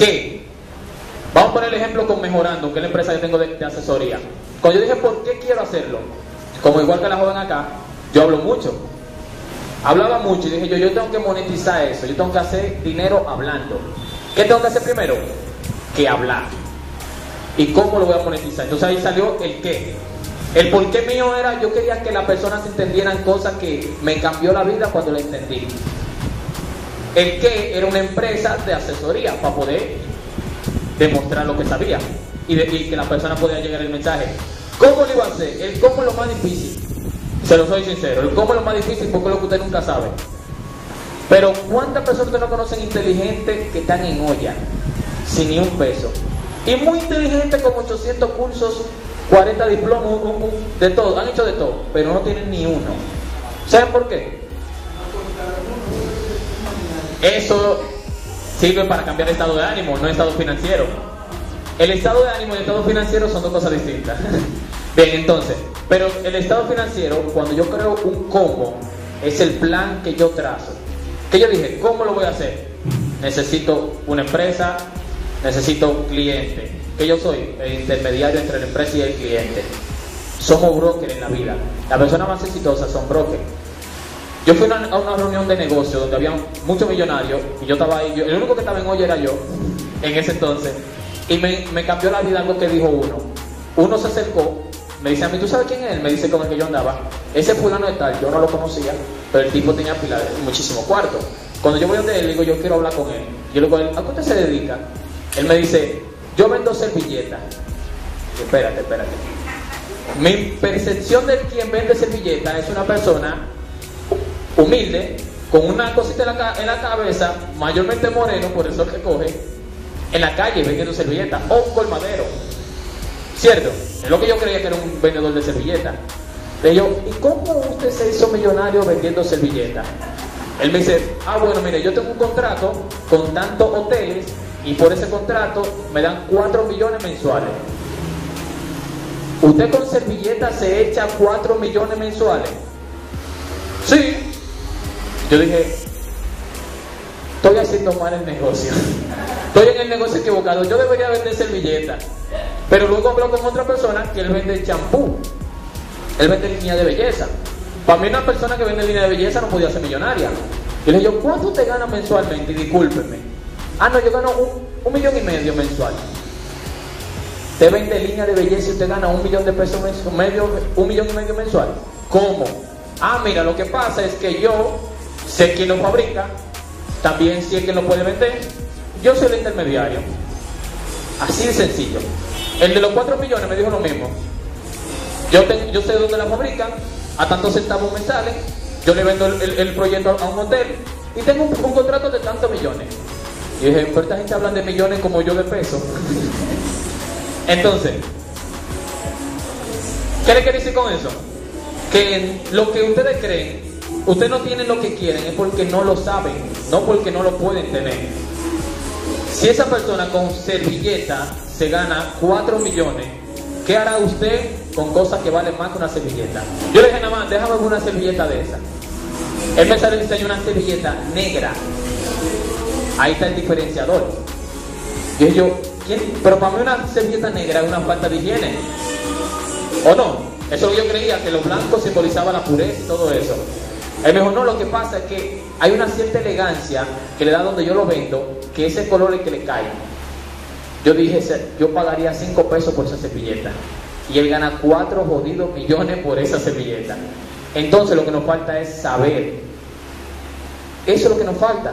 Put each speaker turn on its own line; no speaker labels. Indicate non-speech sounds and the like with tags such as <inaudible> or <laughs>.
que, vamos a poner el ejemplo con Mejorando, que es la empresa que tengo de, de asesoría. Cuando yo dije, ¿por qué quiero hacerlo? Como igual que la joven acá, yo hablo mucho. Hablaba mucho y dije yo, yo tengo que monetizar eso, yo tengo que hacer dinero hablando. ¿Qué tengo que hacer primero? Que hablar. ¿Y cómo lo voy a monetizar? Entonces ahí salió el qué. El por qué mío era, yo quería que las personas entendieran cosas que me cambió la vida cuando la entendí. El qué era una empresa de asesoría para poder demostrar lo que sabía y, de, que la persona podía llegar el mensaje. ¿Cómo lo iba a hacer? El cómo es lo más difícil. Se lo soy sincero. El cómo es lo más difícil porque es lo que usted nunca sabe. Pero ¿cuántas personas usted no conocen inteligentes que están en olla? Sin ni un peso. Y muy inteligentes con 800 cursos, 40 diplomas, de todo. Han hecho de todo, pero no tienen ni uno. ¿Saben por qué? Eso sirve para cambiar el estado de ánimo, no estado financiero. El estado de ánimo y el estado financiero son dos cosas distintas. <laughs> Bien, entonces, pero el estado financiero, cuando yo creo un cómo, es el plan que yo trazo. Que yo dije, ¿cómo lo voy a hacer? Necesito una empresa, necesito un cliente. Que yo soy el intermediario entre la empresa y el cliente. Somos brokers en la vida. Las personas más exitosas son brokers. Yo fui a una, a reunión de negocio donde había muchos millonarios y yo estaba ahí. Yo, el único que estaba en olla era yo en ese entonces. Y me, cambió la vida algo que dijo uno. Uno se acercó me dice a mí, ¿tú sabes quién es él? Me dice con el que yo andaba. Ese fulano de tal, yo no lo conocía, pero el tipo tenía pila de muchísimo cuarto. Cuando yo voy donde él, digo, yo quiero hablar con él. Yo le digo, ¿a qué usted se dedica? Él me dice, yo vendo servilletas. Espérate, espérate. Mi percepción de quien vende servilletas es una persona humilde, con una cosita en la, cabeza, mayormente moreno, por eso que coge, en la calle vendiendo servilletas, o un colmadero. ¿Cierto? Es lo que yo creía que era un vendedor de servilletas. Le digo, ¿y cómo usted se hizo millonario vendiendo servilletas? Él me dice, ah, bueno, mire, yo tengo un contrato con tantos hoteles y por ese contrato me dan 4 millones mensuales. ¿Usted con servilletas se echa 4 millones mensuales? Sí. Yo dije, estoy haciendo mal el negocio. Estoy en el negocio equivocado. Yo debería vender servilletas. Pero luego hablo con otra persona que él vende champú. Él vende línea de belleza. Para mí una persona que vende línea de belleza no podía ser millonaria. Yo le dije, ¿cuánto te gana mensualmente? Y discúlpeme. Ah, no, yo gano un, millón y medio mensual. Usted vende línea de belleza y usted gana un millón de pesos mensual, medio, un millón y medio mensual. ¿Cómo? Ah, mira, lo que pasa es que yo sé quién lo fabrica, también sé quién lo puede vender, yo soy el intermediario. Así de sencillo. El de los 4 millones me dijo lo mismo. Yo, sé dónde la fabrican, a tantos centavos me sale, yo le vendo el, proyecto a un hotel y tengo un, un, contrato de tantos millones. Y dije, pero esta gente hablan de millones como yo de pesos. <laughs> Entonces, ¿qué le quiere decir con eso? Que lo que ustedes creen, ustedes no tienen lo que quieren, es porque no lo saben, no porque no lo pueden tener. Si esa persona con servilleta se gana 4 millones, ¿qué hará usted con cosas que valen más que una servilleta? Yo le dije nada más, déjame una servilleta de esa. Él me sale diseño una servilleta negra. Ahí está el diferenciador. Y yo, ¿quién? Pero para mí una servilleta negra es una falta de higiene. ¿O no? Eso que yo creía, que lo blanco simbolizaba la pureza y todo eso. Él me dijo, no, lo que pasa es que hay una cierta elegancia que le da donde yo lo vendo, que ese color es que le cae. Yo dije, yo pagaría 5 pesos por esa servilleta. Y él gana 4 jodidos millones por esa servilleta. Entonces lo que nos falta es saber. Eso es lo que nos falta.